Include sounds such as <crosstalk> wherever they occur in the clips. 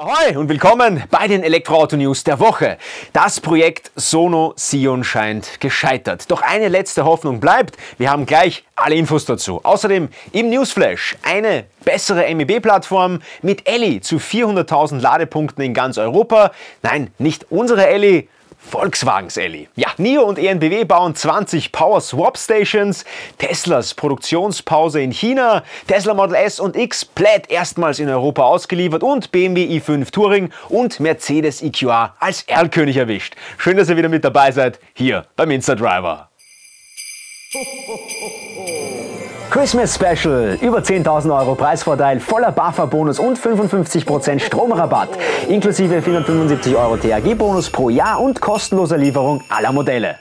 Ahoi und willkommen bei den Elektroauto-News der Woche. Das Projekt Sono Sion scheint gescheitert. Doch eine letzte Hoffnung bleibt. Wir haben gleich alle Infos dazu. Außerdem im Newsflash eine bessere MEB-Plattform mit Elli zu 400.000 Ladepunkten in ganz Europa. Nein, nicht unsere Elli, Volkswagens Elli. Ja, NIO und ENBW bauen 20 Power Swap Stations, Teslas Produktionspause in China, Tesla Model S und X Plaid erstmals in Europa ausgeliefert und BMW i5 Touring und Mercedes EQA als Erlkönig erwischt. Schön, dass ihr wieder mit dabei seid, hier beim Insta-Driver. <laughs> Christmas Special. Über 10.000 Euro Preisvorteil, voller BAFA-Bonus und 55% Stromrabatt. Inklusive 475 Euro THG-Bonus pro Jahr und kostenloser Lieferung aller Modelle.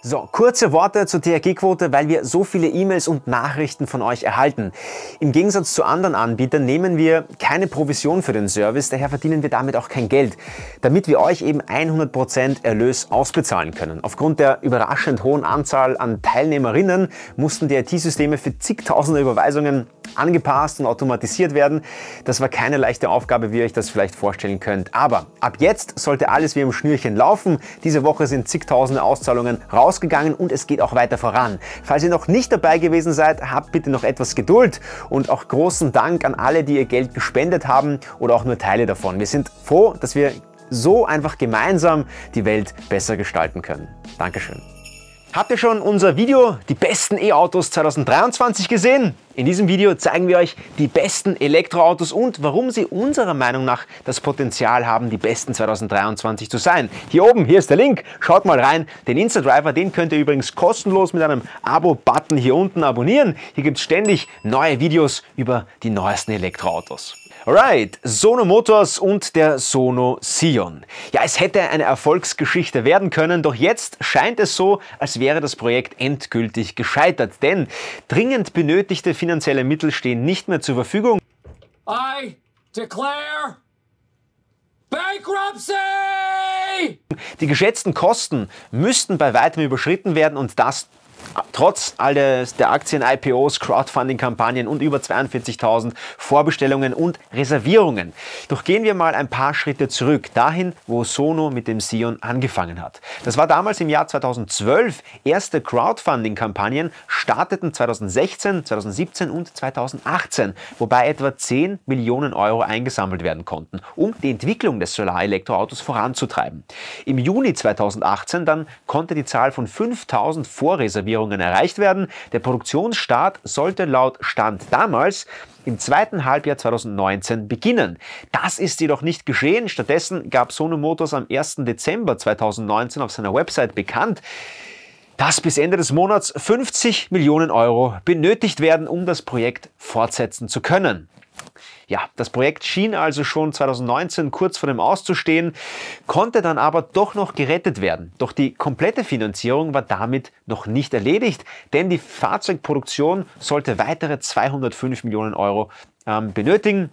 So, kurze Worte zur THG-Quote, weil wir so viele E-Mails und Nachrichten von euch erhalten. Im Gegensatz zu anderen Anbietern nehmen wir keine Provision für den Service, daher verdienen wir damit auch kein Geld, damit wir euch eben 100% Erlös ausbezahlen können. Aufgrund der überraschend hohen Anzahl an Teilnehmerinnen mussten die IT-Systeme für zigtausende Überweisungen angepasst und automatisiert werden. Das war keine leichte Aufgabe, wie ihr euch das vielleicht vorstellen könnt. Aber ab jetzt sollte alles wie im Schnürchen laufen. Diese Woche sind zigtausende Auszahlungen rausgegangen und es geht auch weiter voran. Falls ihr noch nicht dabei gewesen seid, habt bitte noch etwas Geduld und auch großen Dank an alle, die ihr Geld gespendet haben oder auch nur Teile davon. Wir sind froh, dass wir so einfach gemeinsam die Welt besser gestalten können. Dankeschön. Habt ihr schon unser Video Die besten E-Autos 2023 gesehen? In diesem Video zeigen wir euch die besten Elektroautos und warum sie unserer Meinung nach das Potenzial haben, die besten 2023 zu sein. Hier oben, hier ist der Link, schaut mal rein. Den Insta-Driver, den könnt ihr übrigens kostenlos mit einem Abo-Button hier unten abonnieren. Hier gibt es ständig neue Videos über die neuesten Elektroautos. Alright, Sono Motors und der Sono Sion. Ja, es hätte eine Erfolgsgeschichte werden können, doch jetzt scheint es so, als wäre das Projekt endgültig gescheitert, denn dringend benötigte finanzielle Mittel stehen nicht mehr zur Verfügung. I declare Bankruptcy! Die geschätzten Kosten müssten bei weitem überschritten werden und das trotz alles der Aktien-IPOs, Crowdfunding-Kampagnen und über 42.000 Vorbestellungen und Reservierungen. Doch gehen wir mal ein paar Schritte zurück, dahin, wo Sono mit dem Sion angefangen hat. Das war damals im Jahr 2012. Erste Crowdfunding-Kampagnen starteten 2016, 2017 und 2018, wobei etwa 10 Millionen Euro eingesammelt werden konnten, um die Entwicklung des Solarelektroautos voranzutreiben. Im Juni 2018 dann konnte die Zahl von 5000 Vorreservierungen Optimierungen erreicht werden. Der Produktionsstart sollte laut Stand damals im zweiten Halbjahr 2019 beginnen. Das ist jedoch nicht geschehen. Stattdessen gab Sono Motors am 1. Dezember 2019 auf seiner Website bekannt, dass bis Ende des Monats 50 Millionen Euro benötigt werden, um das Projekt fortsetzen zu können. Ja, das Projekt schien also schon 2019 kurz vor dem Auszustehen, konnte dann aber doch noch gerettet werden. Doch die komplette Finanzierung war damit noch nicht erledigt, denn die Fahrzeugproduktion sollte weitere 205 Millionen Euro ähm, benötigen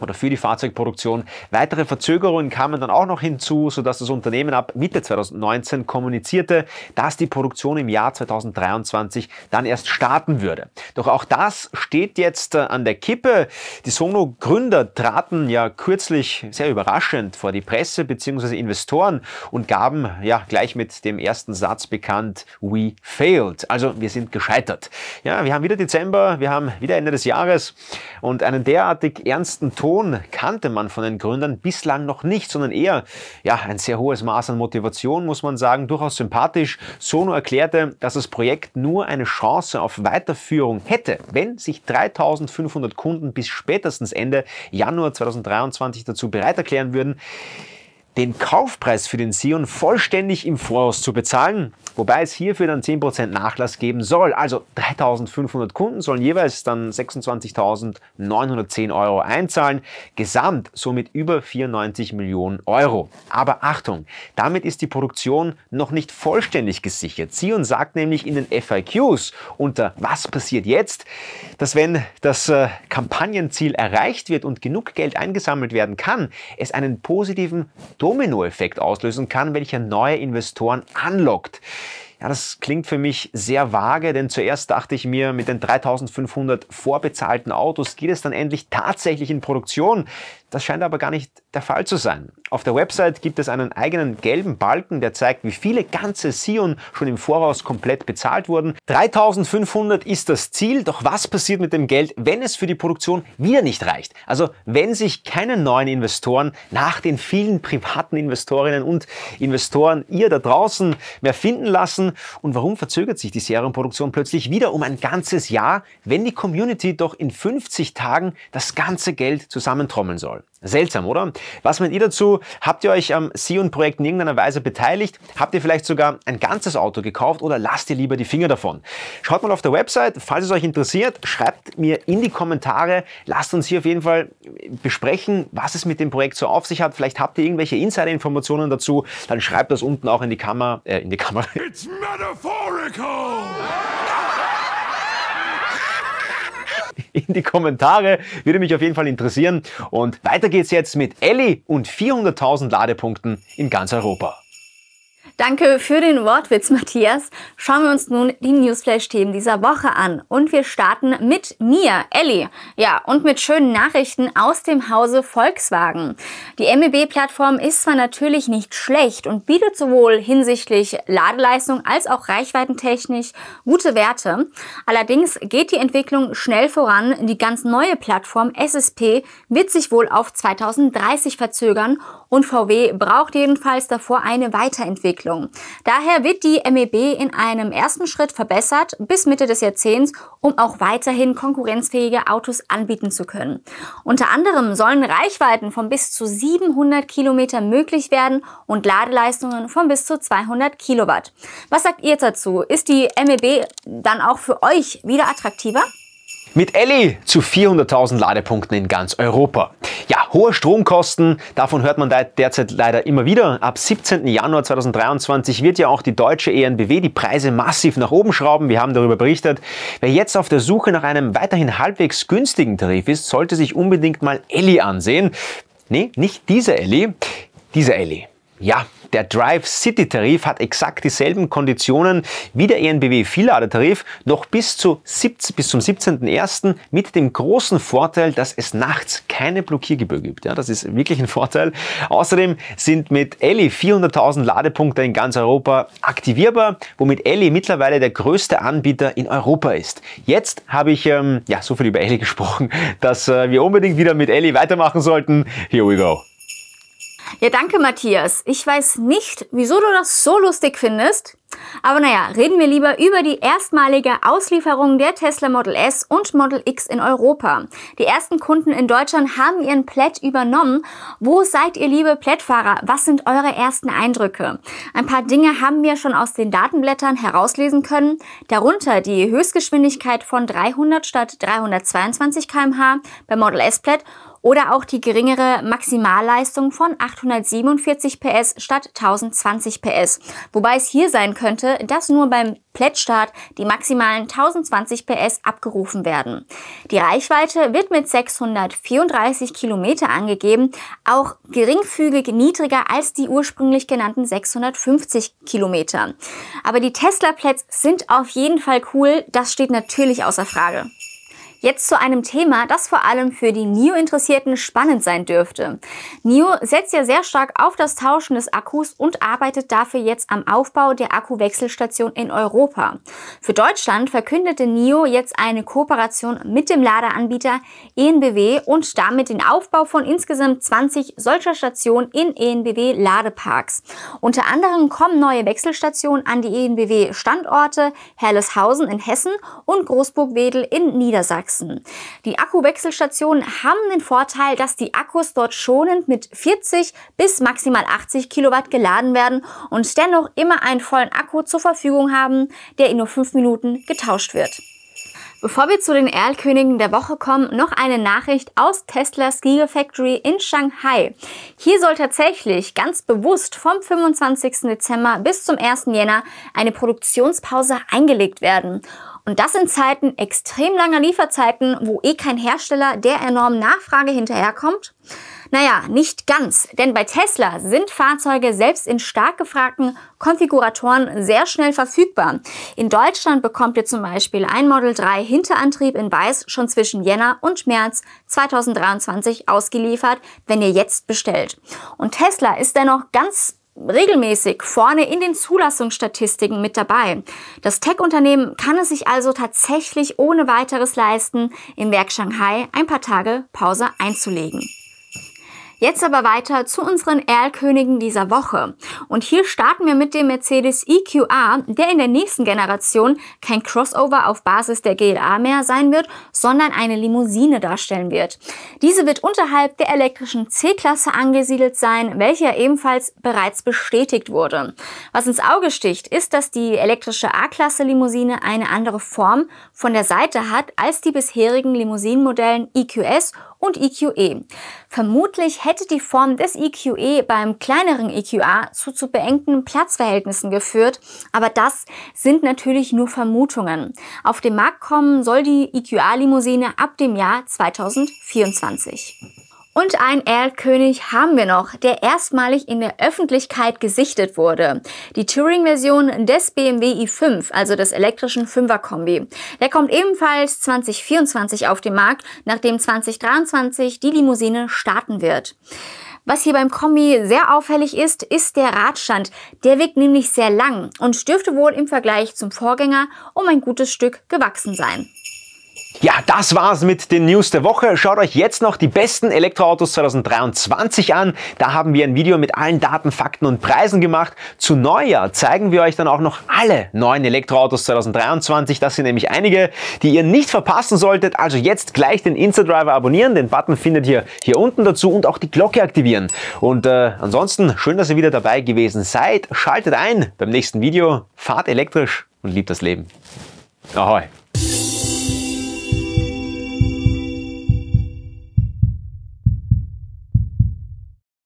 oder für die Fahrzeugproduktion. Weitere Verzögerungen kamen dann auch noch hinzu, sodass das Unternehmen ab Mitte 2019 kommunizierte, dass die Produktion im Jahr 2023 dann erst starten würde. Doch auch das steht jetzt äh, an der Kippe. Die Sono-Gründer traten ja kürzlich sehr überraschend vor die Presse bzw. Investoren und gaben ja gleich mit dem ersten Satz bekannt, we failed. Also wir sind gescheitert. Ja, wir haben wieder Dezember, wir haben wieder Ende des Jahres und einen derartig ernsten Ton kannte man von den Gründern bislang noch nicht, sondern eher ja, ein sehr hohes Maß an Motivation, muss man sagen, durchaus sympathisch. Sono erklärte, dass das Projekt nur eine Chance auf Weiterführung hätte, wenn sich 3500 Kunden bis spätestens Ende Januar 2023 dazu bereit erklären würden, den Kaufpreis für den Sion vollständig im Voraus zu bezahlen, wobei es hierfür dann 10% Nachlass geben soll. Also 3500 Kunden sollen jeweils dann 26.910 Euro einzahlen, gesamt somit über 94 Millionen Euro. Aber Achtung, damit ist die Produktion noch nicht vollständig gesichert. Sion sagt nämlich in den FIQs unter Was passiert jetzt, dass wenn das äh, Kampagnenziel erreicht wird und genug Geld eingesammelt werden kann, es einen positiven Dominoeffekt auslösen kann, welcher neue Investoren anlockt. Ja, das klingt für mich sehr vage, denn zuerst dachte ich mir, mit den 3500 vorbezahlten Autos geht es dann endlich tatsächlich in Produktion. Das scheint aber gar nicht der Fall zu sein. Auf der Website gibt es einen eigenen gelben Balken, der zeigt, wie viele ganze Sion schon im Voraus komplett bezahlt wurden. 3500 ist das Ziel, doch was passiert mit dem Geld, wenn es für die Produktion wieder nicht reicht? Also wenn sich keine neuen Investoren nach den vielen privaten Investorinnen und Investoren ihr da draußen mehr finden lassen und warum verzögert sich die Serienproduktion plötzlich wieder um ein ganzes Jahr, wenn die Community doch in 50 Tagen das ganze Geld zusammentrommeln soll? Seltsam, oder? Was meint ihr dazu? Habt ihr euch am Sion-Projekt in irgendeiner Weise beteiligt? Habt ihr vielleicht sogar ein ganzes Auto gekauft oder lasst ihr lieber die Finger davon? Schaut mal auf der Website, falls es euch interessiert, schreibt mir in die Kommentare. Lasst uns hier auf jeden Fall besprechen, was es mit dem Projekt so auf sich hat. Vielleicht habt ihr irgendwelche Insider-Informationen dazu. Dann schreibt das unten auch in die Kamera. Äh, in die Kamera. It's metaphorical! In die Kommentare. Würde mich auf jeden Fall interessieren. Und weiter geht's jetzt mit Ellie und 400.000 Ladepunkten in ganz Europa. Danke für den Wortwitz, Matthias. Schauen wir uns nun die Newsflash-Themen dieser Woche an. Und wir starten mit mir, Ellie. Ja, und mit schönen Nachrichten aus dem Hause Volkswagen. Die MEB-Plattform ist zwar natürlich nicht schlecht und bietet sowohl hinsichtlich Ladeleistung als auch reichweitentechnisch gute Werte. Allerdings geht die Entwicklung schnell voran. Die ganz neue Plattform SSP wird sich wohl auf 2030 verzögern und VW braucht jedenfalls davor eine Weiterentwicklung. Daher wird die MEB in einem ersten Schritt verbessert bis Mitte des Jahrzehnts, um auch weiterhin konkurrenzfähige Autos anbieten zu können. Unter anderem sollen Reichweiten von bis zu 700 Kilometer möglich werden und Ladeleistungen von bis zu 200 Kilowatt. Was sagt ihr dazu? Ist die MEB dann auch für euch wieder attraktiver? Mit Elli zu 400.000 Ladepunkten in ganz Europa. Ja, hohe Stromkosten, davon hört man derzeit leider immer wieder. Ab 17. Januar 2023 wird ja auch die deutsche ENBW die Preise massiv nach oben schrauben. Wir haben darüber berichtet. Wer jetzt auf der Suche nach einem weiterhin halbwegs günstigen Tarif ist, sollte sich unbedingt mal Elli ansehen. Nee, nicht diese Elli, diese Elli. Ja, der Drive City Tarif hat exakt dieselben Konditionen wie der ENBW Vielladetarif, noch bis, zu 17, bis zum 17.01. mit dem großen Vorteil, dass es nachts keine Blockiergebühr gibt. Ja, das ist wirklich ein Vorteil. Außerdem sind mit Elli 400.000 Ladepunkte in ganz Europa aktivierbar, womit Elli mittlerweile der größte Anbieter in Europa ist. Jetzt habe ich ähm, ja so viel über Elli <laughs> gesprochen, dass äh, wir unbedingt wieder mit Elli weitermachen sollten. Here we go. Ja, danke Matthias. Ich weiß nicht, wieso du das so lustig findest. Aber naja, reden wir lieber über die erstmalige Auslieferung der Tesla Model S und Model X in Europa. Die ersten Kunden in Deutschland haben ihren Plätt übernommen. Wo seid ihr, liebe Plättfahrer? Was sind eure ersten Eindrücke? Ein paar Dinge haben wir schon aus den Datenblättern herauslesen können. Darunter die Höchstgeschwindigkeit von 300 statt 322 km/h beim Model S Plätt oder auch die geringere Maximalleistung von 847 PS statt 1020 PS. Wobei es hier sein könnte, dass nur beim Plättstart die maximalen 1020 PS abgerufen werden. Die Reichweite wird mit 634 Kilometer angegeben, auch geringfügig niedriger als die ursprünglich genannten 650 Kilometer. Aber die Tesla-Plätze sind auf jeden Fall cool, das steht natürlich außer Frage. Jetzt zu einem Thema, das vor allem für die NIO-Interessierten spannend sein dürfte. NIO setzt ja sehr stark auf das Tauschen des Akkus und arbeitet dafür jetzt am Aufbau der Akkuwechselstation in Europa. Für Deutschland verkündete NIO jetzt eine Kooperation mit dem Ladeanbieter ENBW und damit den Aufbau von insgesamt 20 solcher Stationen in ENBW Ladeparks. Unter anderem kommen neue Wechselstationen an die ENBW Standorte Herleshausen in Hessen und Großburg-Wedel in Niedersachsen wachsen. Die Akkuwechselstationen haben den Vorteil, dass die Akkus dort schonend mit 40 bis maximal 80 Kilowatt geladen werden und dennoch immer einen vollen Akku zur Verfügung haben, der in nur 5 Minuten getauscht wird. Bevor wir zu den Erlkönigen der Woche kommen, noch eine Nachricht aus Teslas Gigafactory in Shanghai. Hier soll tatsächlich ganz bewusst vom 25. Dezember bis zum 1. Jänner eine Produktionspause eingelegt werden. Und das in Zeiten extrem langer Lieferzeiten, wo eh kein Hersteller der enormen Nachfrage hinterherkommt. Naja, nicht ganz, denn bei Tesla sind Fahrzeuge selbst in stark gefragten Konfiguratoren sehr schnell verfügbar. In Deutschland bekommt ihr zum Beispiel ein Model 3 Hinterantrieb in Weiß schon zwischen Jänner und März 2023 ausgeliefert, wenn ihr jetzt bestellt. Und Tesla ist dennoch ganz regelmäßig vorne in den Zulassungsstatistiken mit dabei. Das Tech-Unternehmen kann es sich also tatsächlich ohne weiteres leisten, im Werk Shanghai ein paar Tage Pause einzulegen. Jetzt aber weiter zu unseren Erlkönigen dieser Woche. Und hier starten wir mit dem Mercedes EQA, der in der nächsten Generation kein Crossover auf Basis der GLA mehr sein wird, sondern eine Limousine darstellen wird. Diese wird unterhalb der elektrischen C-Klasse angesiedelt sein, welche ebenfalls bereits bestätigt wurde. Was ins Auge sticht, ist, dass die elektrische A-Klasse Limousine eine andere Form von der Seite hat als die bisherigen Limousinenmodellen EQS und EQE. Vermutlich hätte die Form des EQE beim kleineren EQA zu zu beengten Platzverhältnissen geführt, aber das sind natürlich nur Vermutungen. Auf den Markt kommen soll die EQA-Limousine ab dem Jahr 2024. Und ein Erlkönig haben wir noch, der erstmalig in der Öffentlichkeit gesichtet wurde. Die Touring-Version des BMW i5, also des elektrischen 5er-Kombi. Der kommt ebenfalls 2024 auf den Markt, nachdem 2023 die Limousine starten wird. Was hier beim Kombi sehr auffällig ist, ist der Radstand. Der wirkt nämlich sehr lang und dürfte wohl im Vergleich zum Vorgänger um ein gutes Stück gewachsen sein. Ja, das war's mit den News der Woche. Schaut euch jetzt noch die besten Elektroautos 2023 an. Da haben wir ein Video mit allen Daten, Fakten und Preisen gemacht. Zu Neujahr zeigen wir euch dann auch noch alle neuen Elektroautos 2023. Das sind nämlich einige, die ihr nicht verpassen solltet. Also jetzt gleich den Insta-Driver abonnieren. Den Button findet ihr hier unten dazu und auch die Glocke aktivieren. Und äh, ansonsten schön, dass ihr wieder dabei gewesen seid. Schaltet ein beim nächsten Video. Fahrt elektrisch und liebt das Leben. Ahoi.